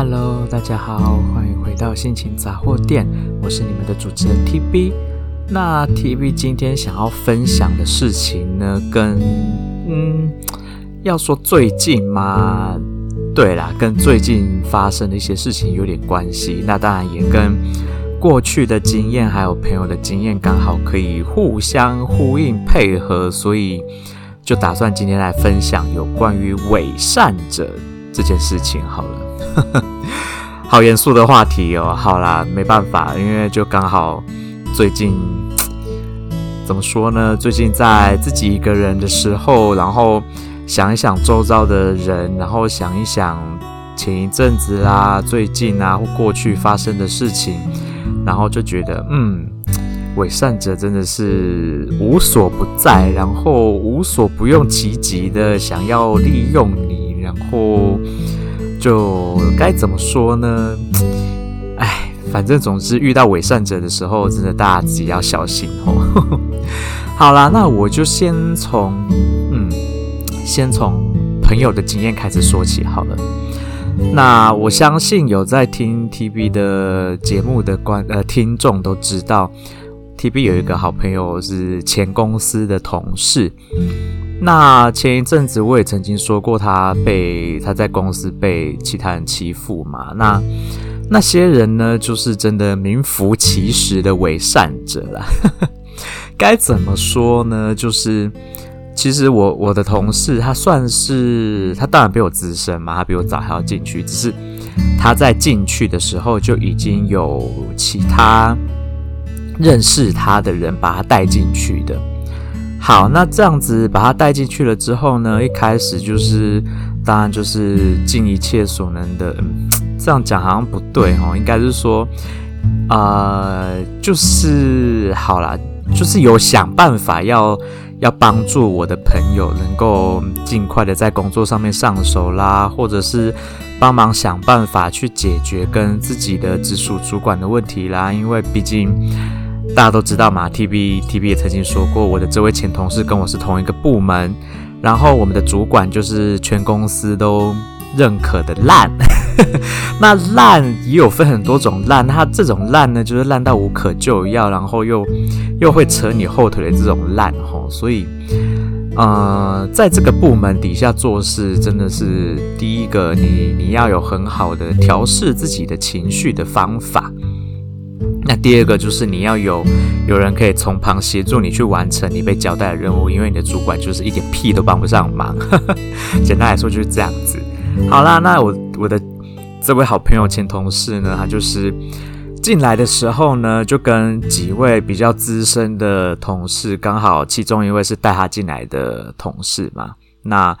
Hello，大家好，欢迎回到心情杂货店，我是你们的主持人 TB。那 TB 今天想要分享的事情呢，跟嗯，要说最近吗？对啦，跟最近发生的一些事情有点关系。那当然也跟过去的经验还有朋友的经验刚好可以互相呼应配合，所以就打算今天来分享有关于伪善者这件事情好了。好严肃的话题哦。好啦，没办法，因为就刚好最近 怎么说呢？最近在自己一个人的时候，然后想一想周遭的人，然后想一想前一阵子啦、最近啊或过去发生的事情，然后就觉得，嗯，伪善者真的是无所不在，然后无所不用其极的想要利用你，然后。就该怎么说呢？哎，反正总之遇到伪善者的时候，真的大家自己要小心哦。好啦，那我就先从嗯，先从朋友的经验开始说起好了。那我相信有在听 TB 的节目的观呃听众都知道，TB 有一个好朋友是前公司的同事。那前一阵子我也曾经说过，他被他在公司被其他人欺负嘛。那那些人呢，就是真的名副其实的伪善者啦。该怎么说呢？就是其实我我的同事，他算是他当然比我资深嘛，他比我早还要进去。只是他在进去的时候就已经有其他认识他的人把他带进去的。好，那这样子把他带进去了之后呢，一开始就是，当然就是尽一切所能的，嗯，这样讲好像不对哦，应该是说，呃，就是好啦，就是有想办法要要帮助我的朋友能够尽快的在工作上面上手啦，或者是帮忙想办法去解决跟自己的直属主管的问题啦，因为毕竟。大家都知道嘛，TB TB 也曾经说过，我的这位前同事跟我是同一个部门，然后我们的主管就是全公司都认可的烂。那烂也有分很多种烂，他这种烂呢，就是烂到无可救药，然后又又会扯你后腿的这种烂吼。所以，呃，在这个部门底下做事，真的是第一个，你你要有很好的调试自己的情绪的方法。那第二个就是你要有有人可以从旁协助你去完成你被交代的任务，因为你的主管就是一点屁都帮不上忙。简单来说就是这样子。好啦，那我我的这位好朋友前同事呢，他就是进来的时候呢，就跟几位比较资深的同事，刚好其中一位是带他进来的同事嘛。那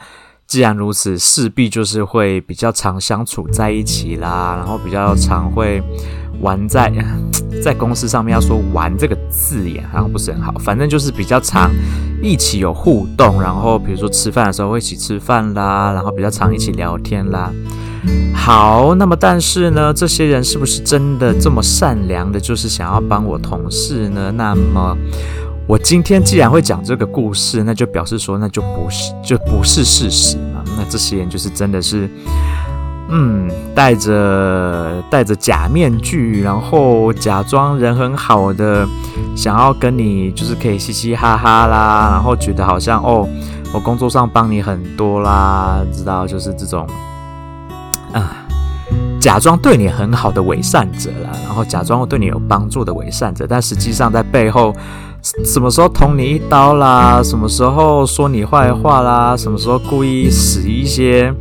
既然如此，势必就是会比较常相处在一起啦，然后比较常会。玩在在公司上面要说“玩”这个字眼好像不是很好，反正就是比较常一起有互动，然后比如说吃饭的时候会一起吃饭啦，然后比较常一起聊天啦。好，那么但是呢，这些人是不是真的这么善良的，就是想要帮我同事呢？那么我今天既然会讲这个故事，那就表示说那就不是就不是事实嘛。那这些人就是真的是。嗯，戴着戴着假面具，然后假装人很好的，想要跟你就是可以嘻嘻哈哈啦，然后觉得好像哦，我工作上帮你很多啦，知道就是这种啊，假装对你很好的伪善者啦，然后假装对你有帮助的伪善者，但实际上在背后什么时候捅你一刀啦，什么时候说你坏话啦，什么时候故意使一些。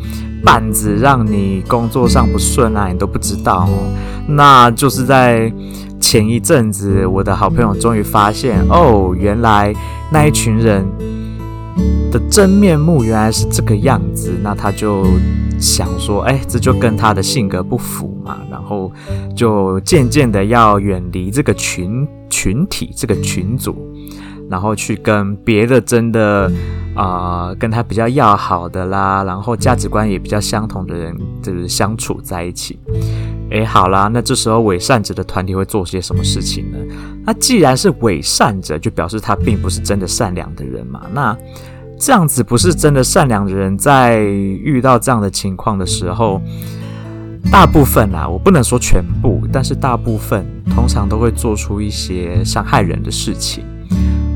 板子让你工作上不顺啊，你都不知道哦。那就是在前一阵子，我的好朋友终于发现哦，原来那一群人的真面目原来是这个样子。那他就想说，哎，这就跟他的性格不符嘛。然后就渐渐的要远离这个群群体，这个群组。然后去跟别的真的啊、跟他比较要好的啦，然后价值观也比较相同的人，就是相处在一起。诶，好啦，那这时候伪善者的团体会做些什么事情呢？那既然是伪善者，就表示他并不是真的善良的人嘛。那这样子不是真的善良的人，在遇到这样的情况的时候，大部分啊，我不能说全部，但是大部分通常都会做出一些伤害人的事情。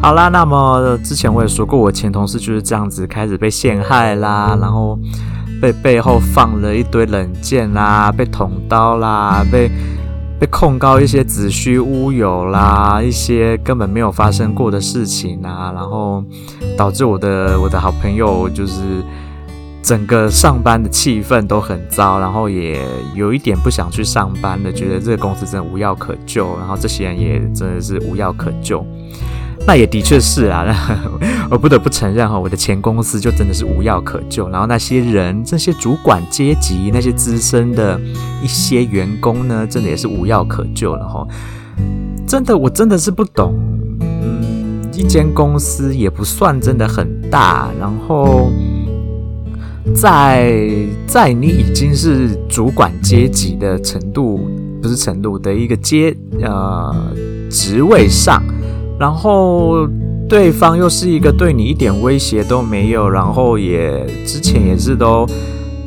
好啦，那么之前我也说过，我前同事就是这样子开始被陷害啦，然后被背后放了一堆冷箭啦，被捅刀啦，被被控告一些子虚乌有啦，一些根本没有发生过的事情啊，然后导致我的我的好朋友就是。整个上班的气氛都很糟，然后也有一点不想去上班的，觉得这个公司真的无药可救，然后这些人也真的是无药可救。那也的确是啊，我不得不承认哈，我的前公司就真的是无药可救，然后那些人，这些主管阶级，那些资深的一些员工呢，真的也是无药可救了哈。真的，我真的是不懂，嗯，一间公司也不算真的很大，然后。在在你已经是主管阶级的程度，不是程度的一个阶呃职位上，然后对方又是一个对你一点威胁都没有，然后也之前也是都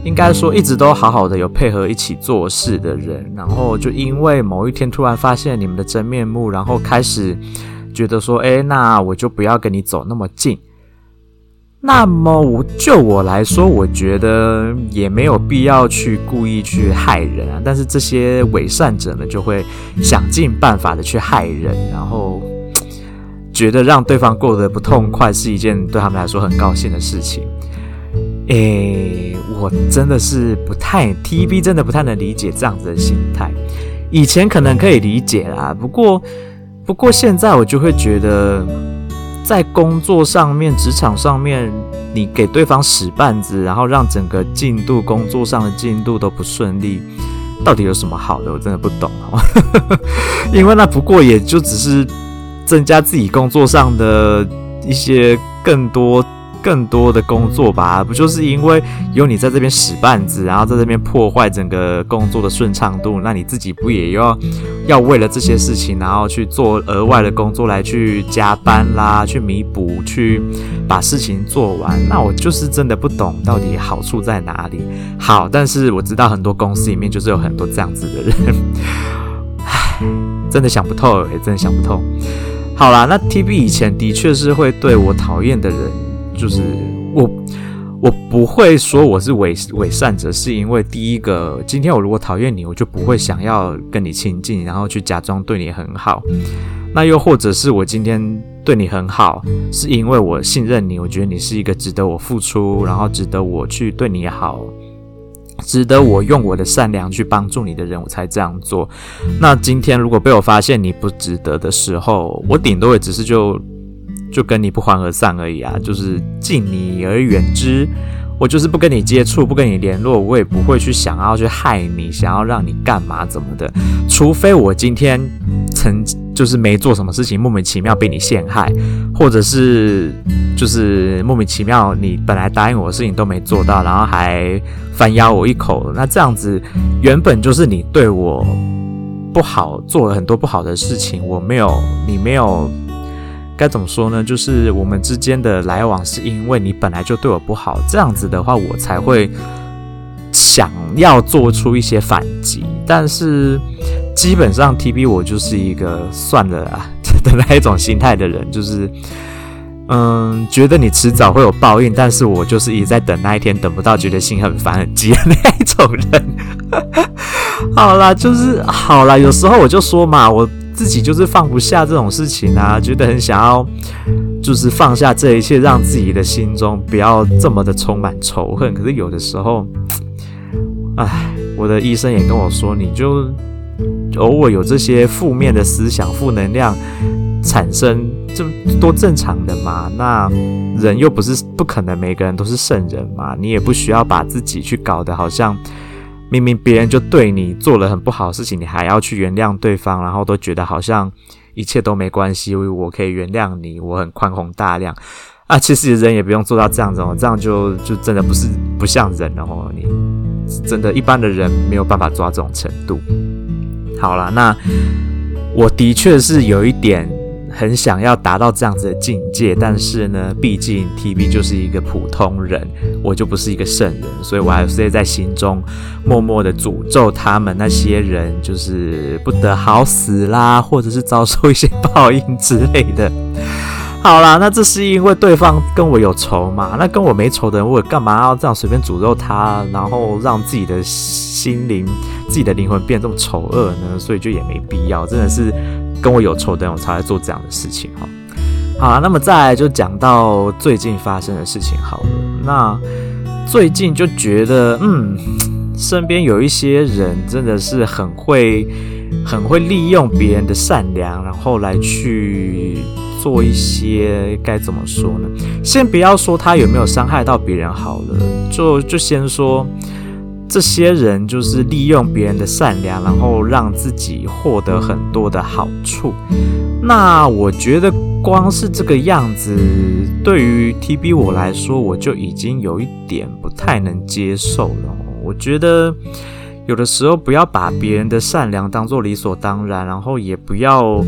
应该说一直都好好的有配合一起做事的人，然后就因为某一天突然发现你们的真面目，然后开始觉得说，哎，那我就不要跟你走那么近。那么我就我来说，我觉得也没有必要去故意去害人啊。但是这些伪善者呢，就会想尽办法的去害人，然后觉得让对方过得不痛快是一件对他们来说很高兴的事情。诶，我真的是不太 TB，真的不太能理解这样子的心态。以前可能可以理解啦，不过不过现在我就会觉得。在工作上面、职场上面，你给对方使绊子，然后让整个进度、工作上的进度都不顺利，到底有什么好的？我真的不懂。因为那不过也就只是增加自己工作上的一些更多。更多的工作吧，不就是因为有你在这边使绊子，然后在这边破坏整个工作的顺畅度，那你自己不也要要为了这些事情，然后去做额外的工作来去加班啦，去弥补，去把事情做完？那我就是真的不懂到底好处在哪里。好，但是我知道很多公司里面就是有很多这样子的人，唉，真的想不透，也真的想不透。好啦，那 TB 以前的确是会对我讨厌的人。就是我，我不会说我是伪伪善者，是因为第一个，今天我如果讨厌你，我就不会想要跟你亲近，然后去假装对你很好。那又或者是我今天对你很好，是因为我信任你，我觉得你是一个值得我付出，然后值得我去对你好，值得我用我的善良去帮助你的人，我才这样做。那今天如果被我发现你不值得的时候，我顶多也只是就。就跟你不欢而散而已啊，就是敬你而远之。我就是不跟你接触，不跟你联络，我也不会去想要去害你，想要让你干嘛怎么的。除非我今天曾就是没做什么事情，莫名其妙被你陷害，或者是就是莫名其妙你本来答应我的事情都没做到，然后还反咬我一口。那这样子原本就是你对我不好，做了很多不好的事情，我没有，你没有。该怎么说呢？就是我们之间的来往，是因为你本来就对我不好，这样子的话，我才会想要做出一些反击。但是基本上，TB 我就是一个算了啊 的那一种心态的人，就是嗯，觉得你迟早会有报应，但是我就是一直在等那一天，等不到，觉得心很烦很急的那一种人。好啦，就是好啦，有时候我就说嘛，我。自己就是放不下这种事情啊，觉得很想要，就是放下这一切，让自己的心中不要这么的充满仇恨。可是有的时候，唉，我的医生也跟我说，你就偶尔有这些负面的思想、负能量产生，这多正常的嘛。那人又不是不可能每个人都是圣人嘛，你也不需要把自己去搞得好像。明明别人就对你做了很不好的事情，你还要去原谅对方，然后都觉得好像一切都没关系，我可以原谅你，我很宽宏大量啊。其实人也不用做到这样子哦，这样就就真的不是不像人了哦。你真的，一般的人没有办法做到这种程度。好了，那我的确是有一点很想要达到这样子的境界，但是呢，毕竟 TB 就是一个普通人，我就不是一个圣人，所以我还是在心中默默的诅咒他们那些人，就是不得好死啦，或者是遭受一些报应之类的。好啦，那这是因为对方跟我有仇嘛？那跟我没仇的人，我干嘛要这样随便诅咒他，然后让自己的心灵、自己的灵魂变这么丑恶呢？所以就也没必要，真的是跟我有仇的人，我才会做这样的事情哈。好啦，那么再来就讲到最近发生的事情好了。那最近就觉得，嗯，身边有一些人真的是很会、很会利用别人的善良，然后来去。做一些该怎么说呢？先不要说他有没有伤害到别人好了，就就先说这些人就是利用别人的善良，然后让自己获得很多的好处。那我觉得光是这个样子，对于 TB 我来说，我就已经有一点不太能接受了。我觉得有的时候不要把别人的善良当做理所当然，然后也不要。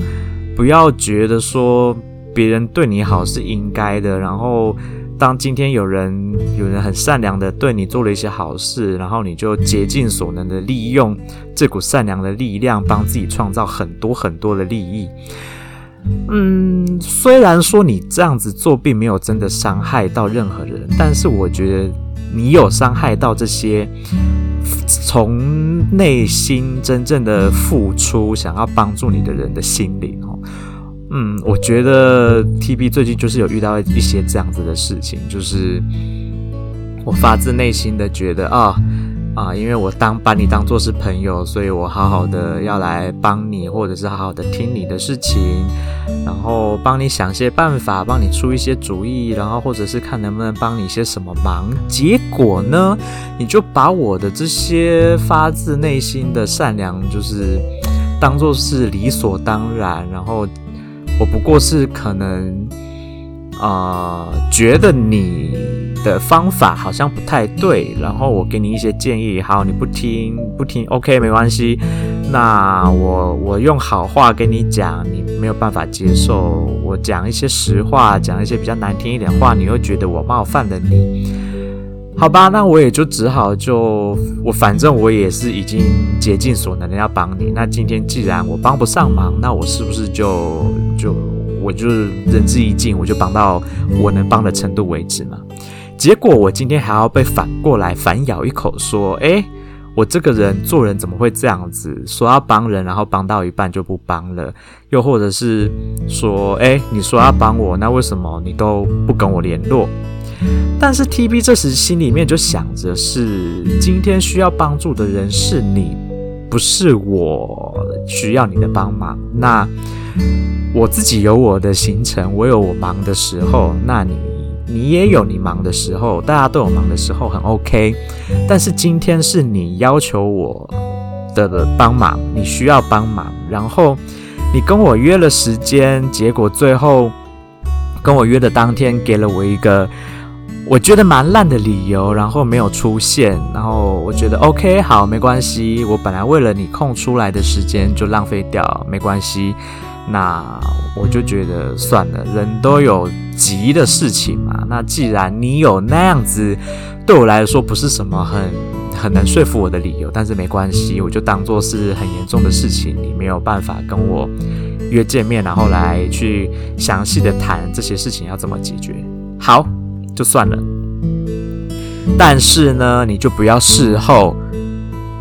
不要觉得说别人对你好是应该的，然后当今天有人有人很善良的对你做了一些好事，然后你就竭尽所能的利用这股善良的力量，帮自己创造很多很多的利益。嗯，虽然说你这样子做并没有真的伤害到任何人，但是我觉得你有伤害到这些从内心真正的付出，想要帮助你的人的心灵。嗯，我觉得 TB 最近就是有遇到一些这样子的事情，就是我发自内心的觉得啊。啊，因为我当把你当做是朋友，所以我好好的要来帮你，或者是好好的听你的事情，然后帮你想些办法，帮你出一些主意，然后或者是看能不能帮你些什么忙。结果呢，你就把我的这些发自内心的善良，就是当做是理所当然，然后我不过是可能啊、呃，觉得你。的方法好像不太对，然后我给你一些建议，好，你不听不听，OK，没关系。那我我用好话跟你讲，你没有办法接受。我讲一些实话，讲一些比较难听一点话，你又觉得我冒犯了你，好吧？那我也就只好就我反正我也是已经竭尽所能的要帮你。那今天既然我帮不上忙，那我是不是就就我就仁至义尽，我就帮到我能帮的程度为止嘛？结果我今天还要被反过来反咬一口，说：“诶，我这个人做人怎么会这样子？说要帮人，然后帮到一半就不帮了，又或者是说，诶，你说要帮我，那为什么你都不跟我联络？但是 TB 这时心里面就想着是，今天需要帮助的人是你，不是我需要你的帮忙。那我自己有我的行程，我有我忙的时候，那你。”你也有你忙的时候，大家都有忙的时候，很 OK。但是今天是你要求我的帮忙，你需要帮忙，然后你跟我约了时间，结果最后跟我约的当天给了我一个我觉得蛮烂的理由，然后没有出现，然后我觉得 OK，好，没关系，我本来为了你空出来的时间就浪费掉，没关系。那我就觉得算了，人都有急的事情嘛。那既然你有那样子，对我来说不是什么很很难说服我的理由，但是没关系，我就当做是很严重的事情，你没有办法跟我约见面，然后来去详细的谈这些事情要怎么解决。好，就算了。但是呢，你就不要事后。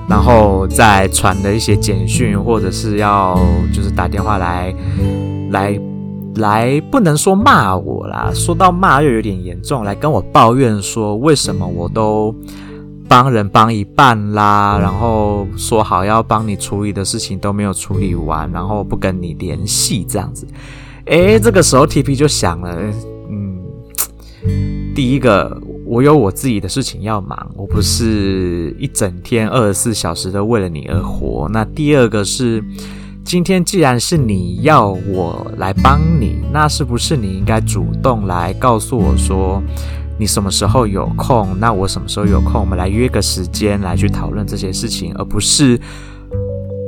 然后再传的一些简讯，或者是要就是打电话来来来，不能说骂我啦，说到骂又有点严重，来跟我抱怨说为什么我都帮人帮一半啦，然后说好要帮你处理的事情都没有处理完，然后不跟你联系这样子。诶，这个时候 T P 就想了，第一个。我有我自己的事情要忙，我不是一整天二十四小时都为了你而活。那第二个是，今天既然是你要我来帮你，那是不是你应该主动来告诉我说你什么时候有空？那我什么时候有空，我们来约个时间来去讨论这些事情，而不是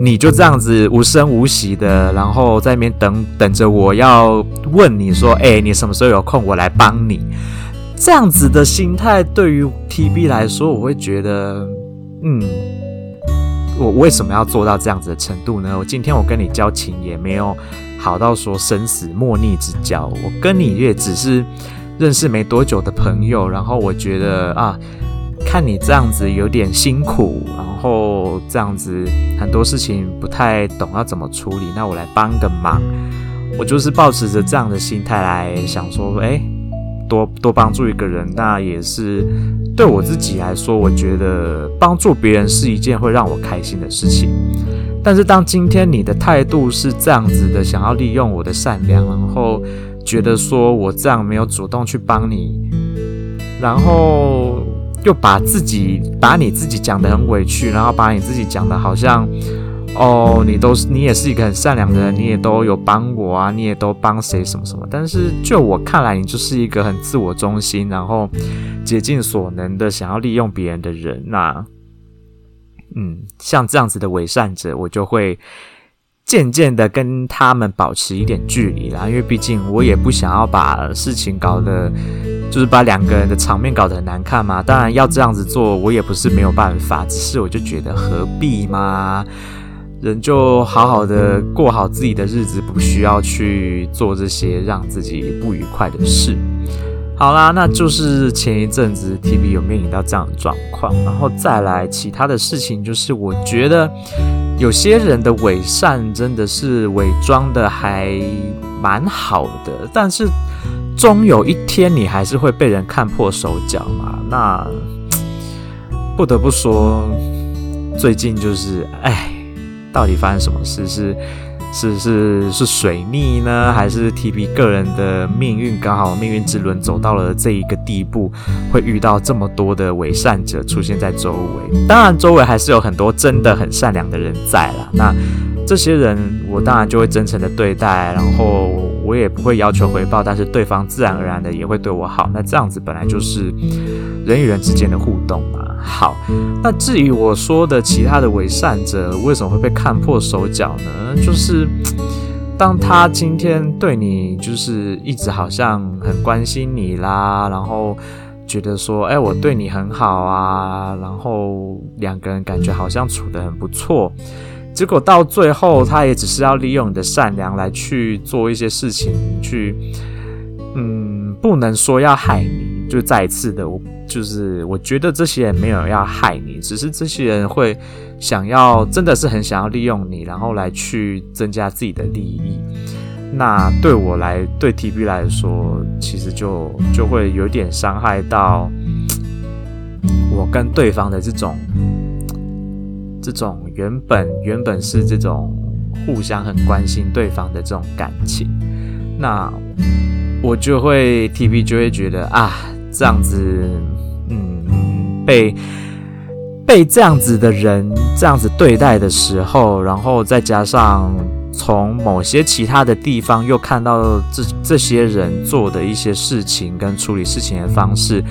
你就这样子无声无息的，然后在那边等等着我要问你说，哎、你什么时候有空，我来帮你。这样子的心态对于 TB 来说，我会觉得，嗯，我为什么要做到这样子的程度呢？我今天我跟你交情也没有好到说生死莫逆之交，我跟你也只是认识没多久的朋友，然后我觉得啊，看你这样子有点辛苦，然后这样子很多事情不太懂要怎么处理，那我来帮个忙，我就是抱持着这样的心态来想说，哎。多多帮助一个人，那也是对我自己来说，我觉得帮助别人是一件会让我开心的事情。但是当今天你的态度是这样子的，想要利用我的善良，然后觉得说我这样没有主动去帮你，然后又把自己把你自己讲得很委屈，然后把你自己讲得好像。哦，你都是你也是一个很善良的人，你也都有帮我啊，你也都帮谁什么什么。但是就我看来，你就是一个很自我中心，然后竭尽所能的想要利用别人的人。那，嗯，像这样子的伪善者，我就会渐渐的跟他们保持一点距离啦。因为毕竟我也不想要把事情搞得，就是把两个人的场面搞得很难看嘛。当然要这样子做，我也不是没有办法，只是我就觉得何必嘛。人就好好的过好自己的日子，不需要去做这些让自己不愉快的事。好啦，那就是前一阵子 TB 有面临到这样的状况，然后再来其他的事情，就是我觉得有些人的伪善真的是伪装的还蛮好的，但是终有一天你还是会被人看破手脚嘛。那不得不说，最近就是哎。到底发生什么事？是是是是水逆呢，还是 T P 个人的命运刚好命运之轮走到了这一个地步，会遇到这么多的伪善者出现在周围？当然，周围还是有很多真的很善良的人在啦。那这些人，我当然就会真诚的对待，然后我也不会要求回报，但是对方自然而然的也会对我好。那这样子本来就是人与人之间的互动嘛。好，那至于我说的其他的伪善者为什么会被看破手脚呢？就是当他今天对你就是一直好像很关心你啦，然后觉得说，哎，我对你很好啊，然后两个人感觉好像处得很不错，结果到最后他也只是要利用你的善良来去做一些事情，去，嗯，不能说要害你，就再一次的我。就是我觉得这些人没有要害你，只是这些人会想要，真的是很想要利用你，然后来去增加自己的利益。那对我来，对 TB 来说，其实就就会有点伤害到我跟对方的这种这种原本原本是这种互相很关心对方的这种感情。那我就会 TB 就会觉得啊，这样子。嗯被被这样子的人这样子对待的时候，然后再加上从某些其他的地方又看到这这些人做的一些事情跟处理事情的方式，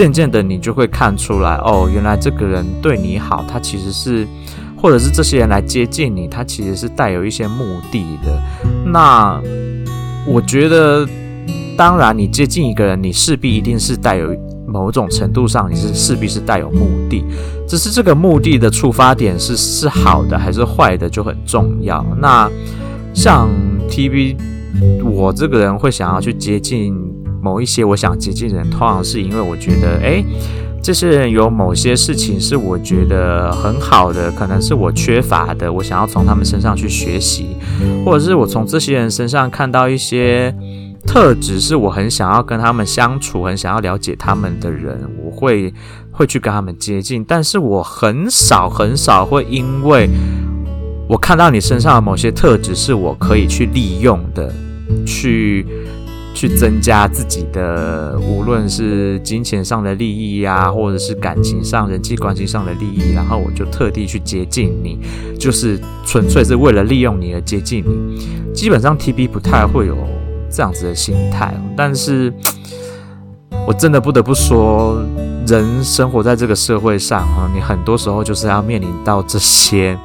渐渐的你就会看出来，哦，原来这个人对你好，他其实是，或者是这些人来接近你，他其实是带有一些目的的。那我觉得，当然你接近一个人，你势必一定是带有。某种程度上，你是势必是带有目的，只是这个目的的出发点是是好的还是坏的就很重要。那像 TB，我这个人会想要去接近某一些我想接近的人，通常是因为我觉得，诶，这些人有某些事情是我觉得很好的，可能是我缺乏的，我想要从他们身上去学习，或者是我从这些人身上看到一些。特质是我很想要跟他们相处，很想要了解他们的人，我会会去跟他们接近。但是我很少很少会因为我看到你身上的某些特质是我可以去利用的，去去增加自己的，无论是金钱上的利益呀，或者是感情上、人际关系上的利益，然后我就特地去接近你，就是纯粹是为了利用你而接近你。基本上 TB 不太会有。这样子的心态，但是我真的不得不说，人生活在这个社会上啊，你很多时候就是要面临到这些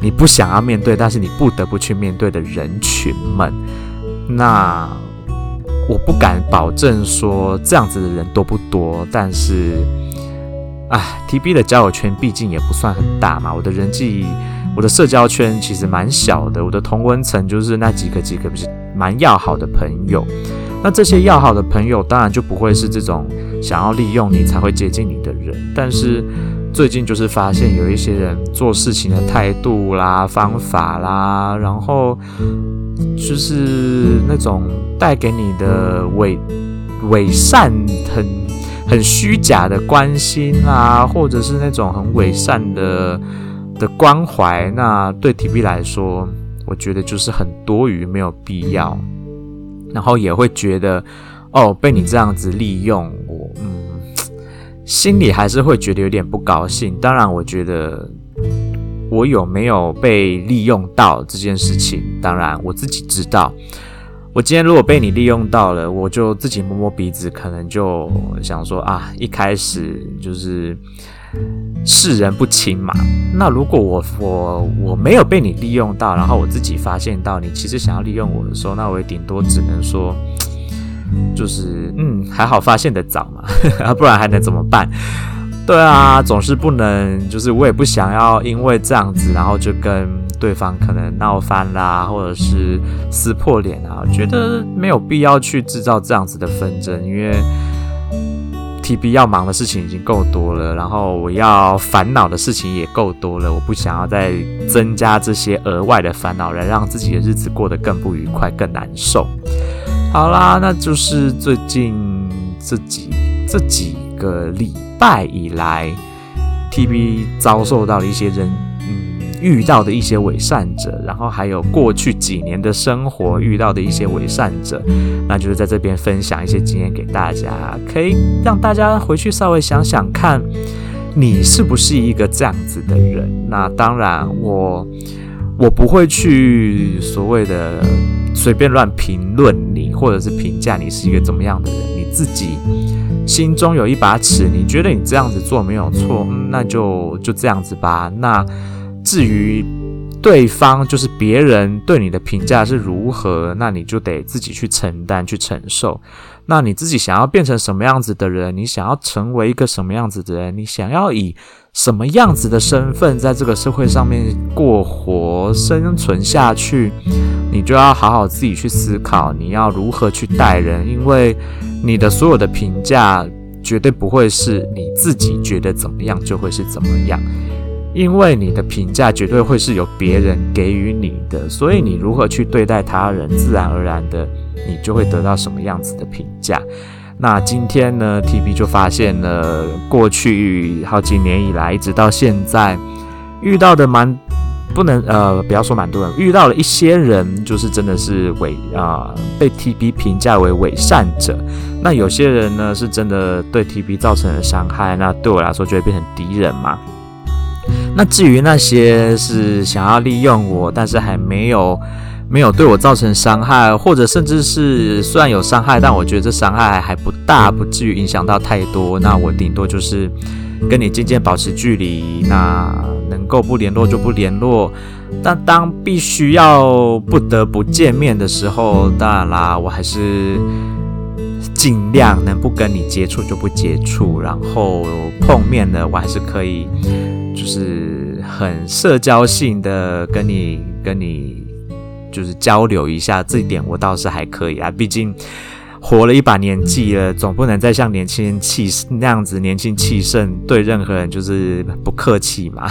你不想要面对，但是你不得不去面对的人群们。那我不敢保证说这样子的人多不多，但是，啊，TB 的交友圈毕竟也不算很大嘛。我的人际，我的社交圈其实蛮小的。我的同温层就是那几个几个不是蛮要好的朋友。那这些要好的朋友，当然就不会是这种想要利用你才会接近你的人。但是最近就是发现有一些人做事情的态度啦、方法啦，然后。就是那种带给你的伪伪善很很虚假的关心啊，或者是那种很伪善的的关怀，那对 TB 来说，我觉得就是很多余，没有必要。然后也会觉得，哦，被你这样子利用，我嗯，心里还是会觉得有点不高兴。当然，我觉得。我有没有被利用到这件事情？当然我自己知道。我今天如果被你利用到了，我就自己摸摸鼻子，可能就想说啊，一开始就是世人不清嘛。那如果我我我没有被你利用到，然后我自己发现到你其实想要利用我的时候，那我也顶多只能说，就是嗯，还好发现的早嘛，不然还能怎么办？对啊，总是不能，就是我也不想要因为这样子，然后就跟对方可能闹翻啦，或者是撕破脸啊，我觉得没有必要去制造这样子的纷争，因为 TB 要忙的事情已经够多了，然后我要烦恼的事情也够多了，我不想要再增加这些额外的烦恼，来让自己的日子过得更不愉快、更难受。好啦，那就是最近这几这几个礼拜以来，TB 遭受到了一些人，嗯，遇到的一些伪善者，然后还有过去几年的生活遇到的一些伪善者，那就是在这边分享一些经验给大家，可以让大家回去稍微想想看，你是不是一个这样子的人？那当然我，我我不会去所谓的随便乱评论你，或者是评价你是一个怎么样的人，你自己。心中有一把尺，你觉得你这样子做没有错，那就就这样子吧。那至于对方，就是别人对你的评价是如何，那你就得自己去承担、去承受。那你自己想要变成什么样子的人？你想要成为一个什么样子的人？你想要以什么样子的身份在这个社会上面过活、生存下去？你就要好好自己去思考，你要如何去待人，因为。你的所有的评价绝对不会是你自己觉得怎么样就会是怎么样，因为你的评价绝对会是由别人给予你的，所以你如何去对待他人，自然而然的你就会得到什么样子的评价。那今天呢，TB 就发现了过去好几年以来，一直到现在遇到的蛮。不能呃，不要说蛮多人遇到了一些人，就是真的是伪啊、被 TB 评价为伪善者。那有些人呢，是真的对 TB 造成了伤害，那对我来说就会变成敌人嘛。那至于那些是想要利用我，但是还没有没有对我造成伤害，或者甚至是虽然有伤害，但我觉得这伤害还不大，不至于影响到太多。那我顶多就是跟你渐渐保持距离。那。能够不联络就不联络，但当必须要不得不见面的时候，当然啦，我还是尽量能不跟你接触就不接触，然后碰面了，我还是可以，就是很社交性的跟你跟你就是交流一下，这一点我倒是还可以啊，毕竟。活了一把年纪了，总不能再像年轻人气那样子年轻气盛，对任何人就是不客气嘛。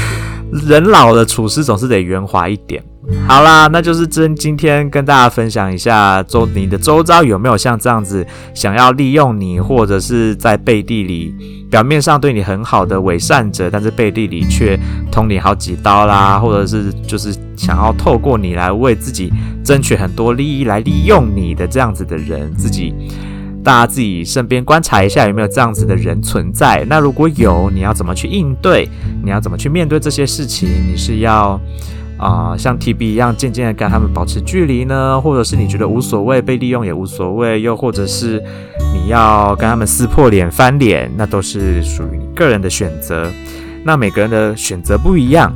人老了，处事总是得圆滑一点。好啦，那就是真今天跟大家分享一下周你的周遭有没有像这样子想要利用你，或者是在背地里表面上对你很好的伪善者，但是背地里却捅你好几刀啦，或者是就是。想要透过你来为自己争取很多利益，来利用你的这样子的人，自己大家自己身边观察一下有没有这样子的人存在。那如果有，你要怎么去应对？你要怎么去面对这些事情？你是要啊、像 TB 一样渐渐的跟他们保持距离呢，或者是你觉得无所谓，被利用也无所谓，又或者是你要跟他们撕破脸、翻脸，那都是属于你个人的选择。那每个人的选择不一样。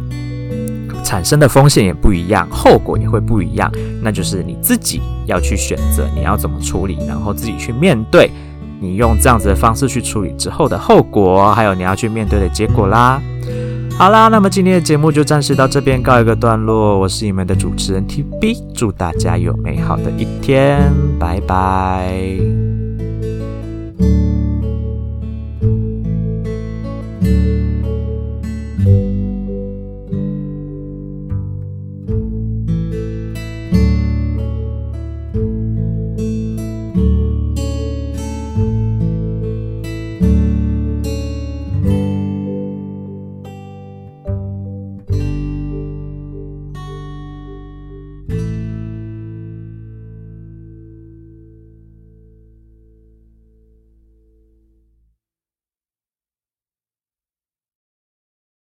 产生的风险也不一样，后果也会不一样。那就是你自己要去选择你要怎么处理，然后自己去面对。你用这样子的方式去处理之后的后果，还有你要去面对的结果啦。好啦，那么今天的节目就暂时到这边告一个段落。我是你们的主持人 TB，祝大家有美好的一天，拜拜。